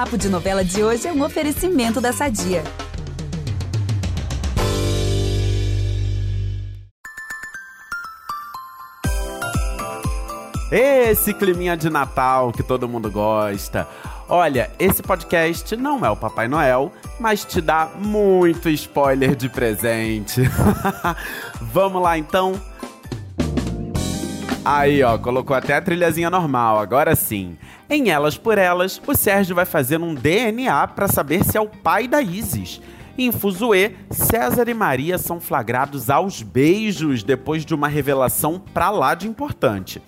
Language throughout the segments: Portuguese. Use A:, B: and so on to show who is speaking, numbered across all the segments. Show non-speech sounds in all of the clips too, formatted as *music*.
A: Papo de Novela de hoje é um oferecimento da Sadia.
B: Esse climinha de Natal que todo mundo gosta. Olha, esse podcast não é o Papai Noel, mas te dá muito spoiler de presente. *laughs* Vamos lá então? Aí, ó, colocou até a trilhazinha normal, agora sim. Em Elas por Elas, o Sérgio vai fazer um DNA para saber se é o pai da Isis. Em Fuzue, César e Maria são flagrados aos beijos depois de uma revelação pra lá de importante.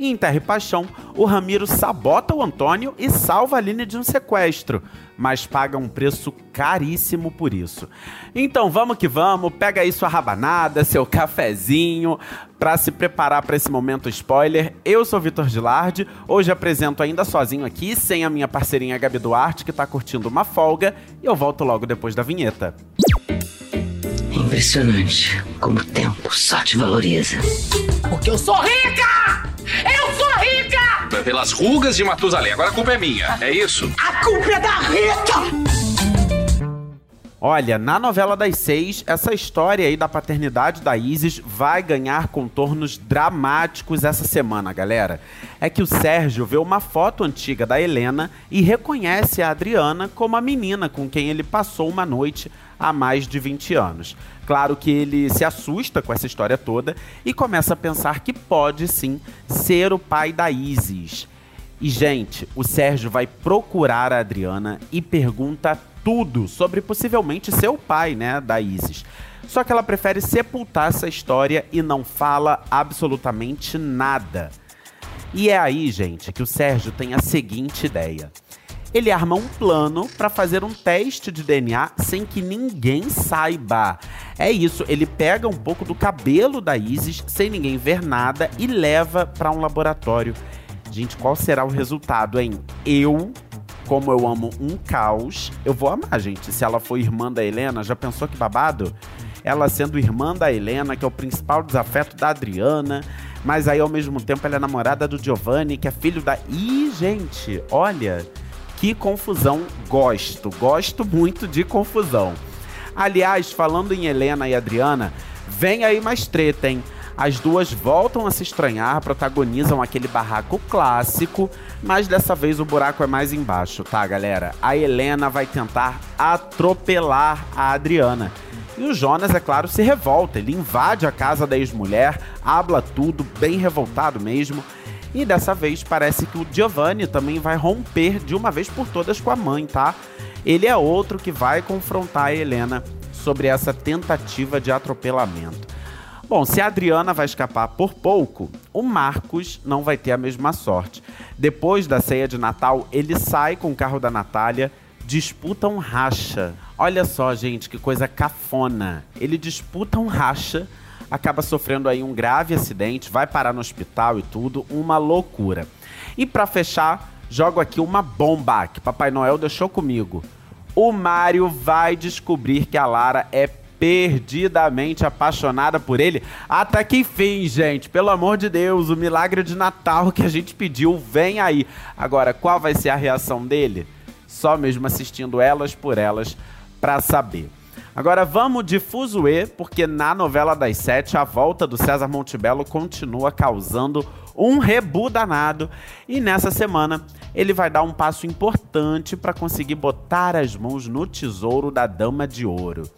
B: E em Terra e Paixão, o Ramiro sabota o Antônio e salva a Aline de um sequestro, mas paga um preço caríssimo por isso. Então vamos que vamos, pega aí sua rabanada, seu cafezinho, para se preparar para esse momento spoiler. Eu sou Vitor Gilardi, hoje apresento ainda sozinho aqui, sem a minha parceirinha Gabi Duarte, que tá curtindo uma folga, e eu volto logo depois da vinheta.
C: Impressionante como o tempo só te valoriza.
D: Porque eu sou rica! Eu sou rica!
E: Pelas rugas de Matusalém. Agora a culpa é minha, é isso?
D: A culpa é da Rita!
B: Olha, na novela das seis, essa história aí da paternidade da Isis vai ganhar contornos dramáticos essa semana, galera. É que o Sérgio vê uma foto antiga da Helena e reconhece a Adriana como a menina com quem ele passou uma noite há mais de 20 anos. Claro que ele se assusta com essa história toda e começa a pensar que pode sim ser o pai da Isis. E, gente, o Sérgio vai procurar a Adriana e pergunta tudo sobre possivelmente ser o pai, né, da Isis. Só que ela prefere sepultar essa história e não fala absolutamente nada. E é aí, gente, que o Sérgio tem a seguinte ideia. Ele arma um plano para fazer um teste de DNA sem que ninguém saiba. É isso, ele pega um pouco do cabelo da Isis sem ninguém ver nada e leva para um laboratório. Gente, qual será o resultado, hein? Eu como eu amo um caos, eu vou amar, gente. Se ela for irmã da Helena, já pensou que babado? Ela sendo irmã da Helena, que é o principal desafeto da Adriana, mas aí ao mesmo tempo ela é namorada do Giovanni, que é filho da. Ih, gente, olha, que confusão. Gosto, gosto muito de confusão. Aliás, falando em Helena e Adriana, vem aí mais treta, hein? As duas voltam a se estranhar, protagonizam aquele barraco clássico, mas dessa vez o buraco é mais embaixo, tá, galera? A Helena vai tentar atropelar a Adriana. E o Jonas, é claro, se revolta. Ele invade a casa da ex-mulher, habla tudo, bem revoltado mesmo. E dessa vez parece que o Giovanni também vai romper de uma vez por todas com a mãe, tá? Ele é outro que vai confrontar a Helena sobre essa tentativa de atropelamento. Bom, se a Adriana vai escapar por pouco, o Marcos não vai ter a mesma sorte. Depois da ceia de Natal, ele sai com o carro da Natália, disputa um racha. Olha só, gente, que coisa cafona. Ele disputa um racha, acaba sofrendo aí um grave acidente, vai parar no hospital e tudo, uma loucura. E para fechar, jogo aqui uma bomba que Papai Noel deixou comigo. O Mário vai descobrir que a Lara é perdidamente apaixonada por ele. Até que enfim, gente, pelo amor de Deus, o milagre de Natal que a gente pediu vem aí. Agora, qual vai ser a reação dele? Só mesmo assistindo elas por elas para saber. Agora vamos de Fuzue, porque na novela das sete a volta do César Montebello continua causando um rebu danado. E nessa semana ele vai dar um passo importante para conseguir botar as mãos no tesouro da Dama de Ouro.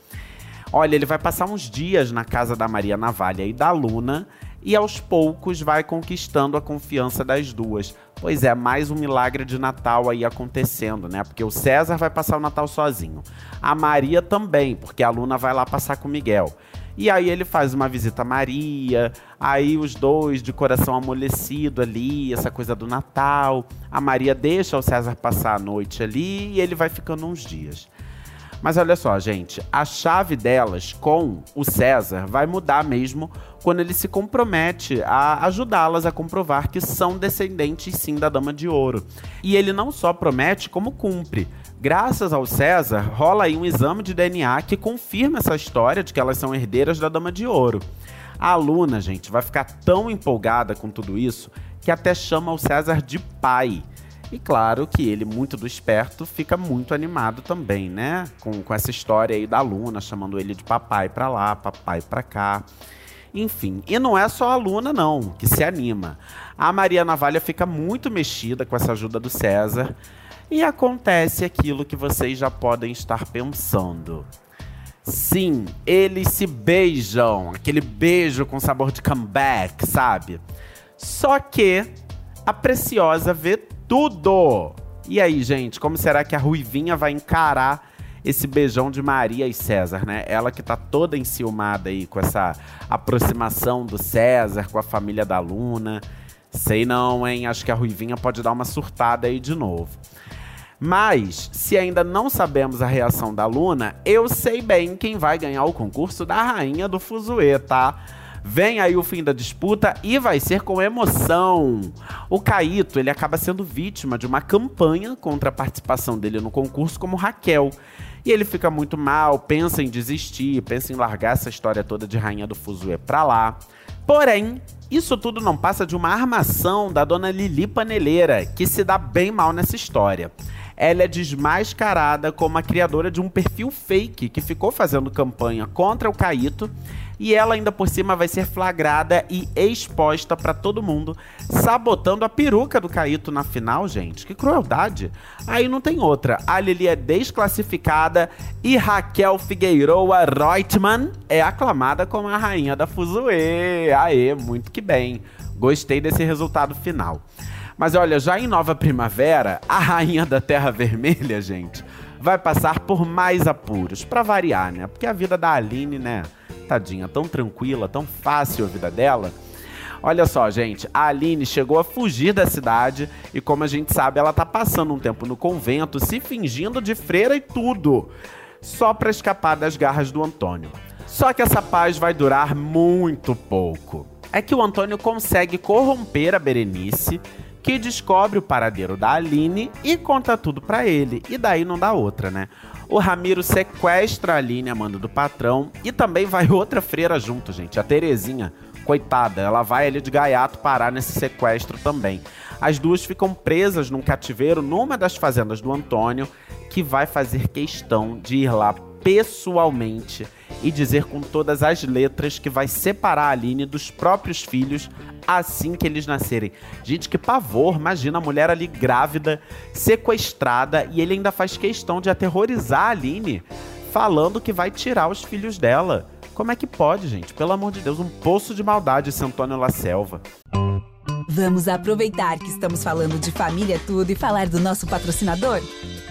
B: Olha, ele vai passar uns dias na casa da Maria Navalha e da Luna e aos poucos vai conquistando a confiança das duas. Pois é, mais um milagre de Natal aí acontecendo, né? Porque o César vai passar o Natal sozinho. A Maria também, porque a Luna vai lá passar com o Miguel. E aí ele faz uma visita a Maria, aí os dois de coração amolecido ali, essa coisa do Natal. A Maria deixa o César passar a noite ali e ele vai ficando uns dias. Mas olha só, gente, a chave delas com o César vai mudar mesmo quando ele se compromete a ajudá-las a comprovar que são descendentes sim da Dama de Ouro. E ele não só promete, como cumpre. Graças ao César, rola aí um exame de DNA que confirma essa história de que elas são herdeiras da Dama de Ouro. A aluna, gente, vai ficar tão empolgada com tudo isso que até chama o César de pai. E claro que ele, muito do esperto, fica muito animado também, né? Com, com essa história aí da Luna, chamando ele de papai pra lá, papai pra cá. Enfim, e não é só a Luna, não, que se anima. A Maria Navalha fica muito mexida com essa ajuda do César. E acontece aquilo que vocês já podem estar pensando. Sim, eles se beijam, aquele beijo com sabor de comeback, sabe? Só que a Preciosa vê tudo. E aí, gente, como será que a Ruivinha vai encarar esse beijão de Maria e César, né? Ela que tá toda enciumada aí com essa aproximação do César com a família da Luna. Sei não, hein? Acho que a Ruivinha pode dar uma surtada aí de novo. Mas, se ainda não sabemos a reação da Luna, eu sei bem quem vai ganhar o concurso da Rainha do Fuzue, tá? Vem aí o fim da disputa e vai ser com emoção. O Caíto, ele acaba sendo vítima de uma campanha contra a participação dele no concurso como Raquel. E ele fica muito mal, pensa em desistir, pensa em largar essa história toda de Rainha do Fuzue pra lá. Porém, isso tudo não passa de uma armação da dona Lili Paneleira, que se dá bem mal nessa história ela é desmascarada como a criadora de um perfil fake que ficou fazendo campanha contra o Caíto e ela ainda por cima vai ser flagrada e exposta para todo mundo, sabotando a peruca do Caíto na final, gente. Que crueldade. Aí não tem outra. A Lili é desclassificada e Raquel Figueiroa Reutemann é aclamada como a rainha da Fuzue. Aê, muito que bem. Gostei desse resultado final. Mas olha, já em Nova Primavera, a rainha da Terra Vermelha, gente, vai passar por mais apuros, para variar, né? Porque a vida da Aline, né? Tadinha, tão tranquila, tão fácil a vida dela. Olha só, gente, a Aline chegou a fugir da cidade e, como a gente sabe, ela tá passando um tempo no convento, se fingindo de freira e tudo, só para escapar das garras do Antônio. Só que essa paz vai durar muito pouco. É que o Antônio consegue corromper a Berenice que descobre o paradeiro da Aline e conta tudo para ele. E daí não dá outra, né? O Ramiro sequestra a Aline, a mando do patrão, e também vai *laughs* outra freira junto, gente, a Terezinha. Coitada, ela vai ali de gaiato parar nesse sequestro também. As duas ficam presas num cativeiro numa das fazendas do Antônio, que vai fazer questão de ir lá pessoalmente e dizer com todas as letras que vai separar a Aline dos próprios filhos assim que eles nascerem. Gente, que pavor! Imagina a mulher ali grávida, sequestrada, e ele ainda faz questão de aterrorizar a Aline, falando que vai tirar os filhos dela. Como é que pode, gente? Pelo amor de Deus, um poço de maldade esse Antônio La Selva.
A: Vamos aproveitar que estamos falando de família tudo e falar do nosso patrocinador?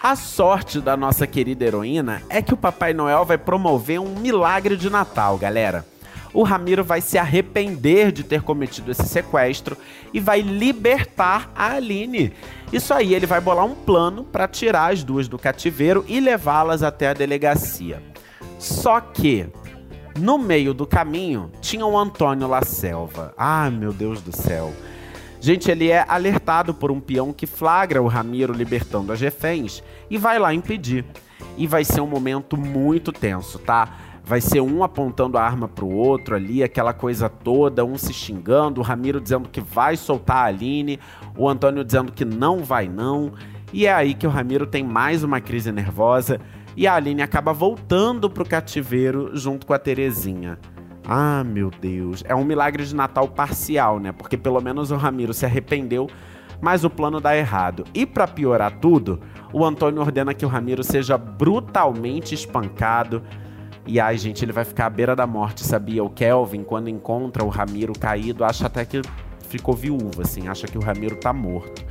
B: A sorte da nossa querida heroína é que o Papai Noel vai promover um milagre de Natal, galera. O Ramiro vai se arrepender de ter cometido esse sequestro e vai libertar a Aline. Isso aí, ele vai bolar um plano para tirar as duas do cativeiro e levá-las até a delegacia. Só que no meio do caminho tinha o Antônio La Selva. Ah, meu Deus do céu. Gente, ele é alertado por um peão que flagra o Ramiro libertando as reféns e vai lá impedir. E vai ser um momento muito tenso, tá? Vai ser um apontando a arma pro outro ali, aquela coisa toda, um se xingando, o Ramiro dizendo que vai soltar a Aline, o Antônio dizendo que não vai não. E é aí que o Ramiro tem mais uma crise nervosa e a Aline acaba voltando pro cativeiro junto com a Terezinha. Ah, meu Deus. É um milagre de Natal parcial, né? Porque pelo menos o Ramiro se arrependeu, mas o plano dá errado. E para piorar tudo, o Antônio ordena que o Ramiro seja brutalmente espancado. E ai, gente, ele vai ficar à beira da morte, sabia? O Kelvin, quando encontra o Ramiro caído, acha até que ficou viúvo, assim, acha que o Ramiro tá morto.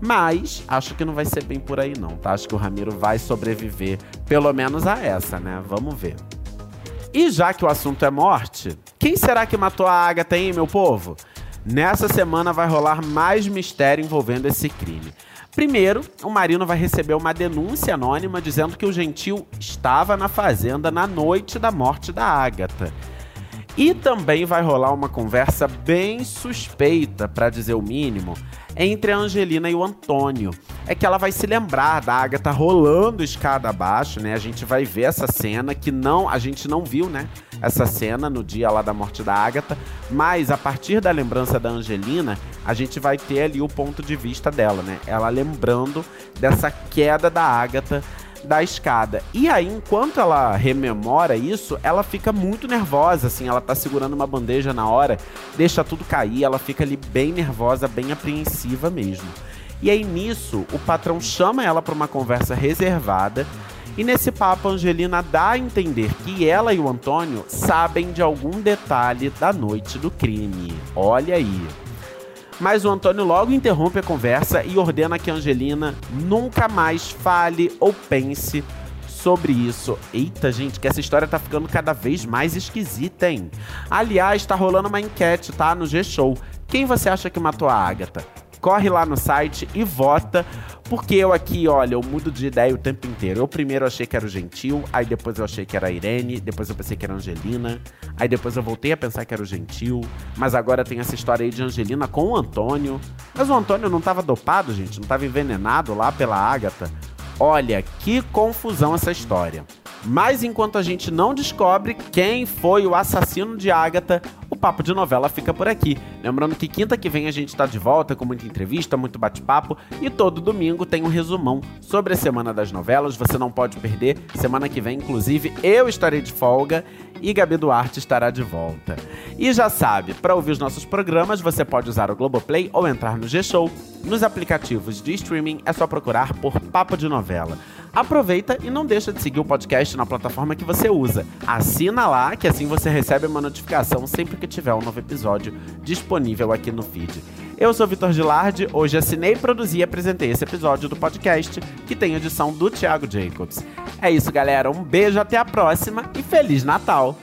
B: Mas acho que não vai ser bem por aí, não, tá? Acho que o Ramiro vai sobreviver, pelo menos a essa, né? Vamos ver. E já que o assunto é morte, quem será que matou a Agatha, hein, meu povo? Nessa semana vai rolar mais mistério envolvendo esse crime. Primeiro, o Marino vai receber uma denúncia anônima dizendo que o Gentil estava na fazenda na noite da morte da Ágata. E também vai rolar uma conversa bem suspeita, para dizer o mínimo, entre a Angelina e o Antônio. É que ela vai se lembrar da Agatha rolando escada abaixo, né? A gente vai ver essa cena que não, a gente não viu, né? Essa cena no dia lá da morte da Agatha, mas a partir da lembrança da Angelina, a gente vai ter ali o ponto de vista dela, né? Ela lembrando dessa queda da Agatha da escada. E aí, enquanto ela rememora isso, ela fica muito nervosa, assim, ela tá segurando uma bandeja na hora, deixa tudo cair, ela fica ali bem nervosa, bem apreensiva mesmo. E aí nisso, o patrão chama ela para uma conversa reservada. E nesse papo, a Angelina dá a entender que ela e o Antônio sabem de algum detalhe da noite do crime. Olha aí. Mas o Antônio logo interrompe a conversa e ordena que Angelina nunca mais fale ou pense sobre isso. Eita, gente, que essa história tá ficando cada vez mais esquisita, hein? Aliás, tá rolando uma enquete, tá? No G-Show. Quem você acha que matou a Agatha? Corre lá no site e vota, porque eu aqui, olha, eu mudo de ideia o tempo inteiro. Eu primeiro achei que era o Gentil, aí depois eu achei que era a Irene, depois eu pensei que era a Angelina, aí depois eu voltei a pensar que era o Gentil, mas agora tem essa história aí de Angelina com o Antônio. Mas o Antônio não tava dopado, gente, não tava envenenado lá pela Ágata. Olha, que confusão essa história. Mas enquanto a gente não descobre quem foi o assassino de Agatha, o papo de novela fica por aqui. Lembrando que quinta que vem a gente está de volta com muita entrevista, muito bate-papo e todo domingo tem um resumão sobre a semana das novelas. Você não pode perder. Semana que vem, inclusive, eu estarei de folga e Gabi Duarte estará de volta. E já sabe, para ouvir os nossos programas, você pode usar o Globoplay ou entrar no G-Show. Nos aplicativos de streaming é só procurar por Papo de Novela. Aproveita e não deixa de seguir o podcast na plataforma que você usa. Assina lá, que assim você recebe uma notificação sempre que tiver um novo episódio disponível aqui no feed. Eu sou Vitor Gilardi, hoje assinei, produzi e apresentei esse episódio do podcast, que tem edição do Thiago Jacobs. É isso, galera. Um beijo, até a próxima e Feliz Natal!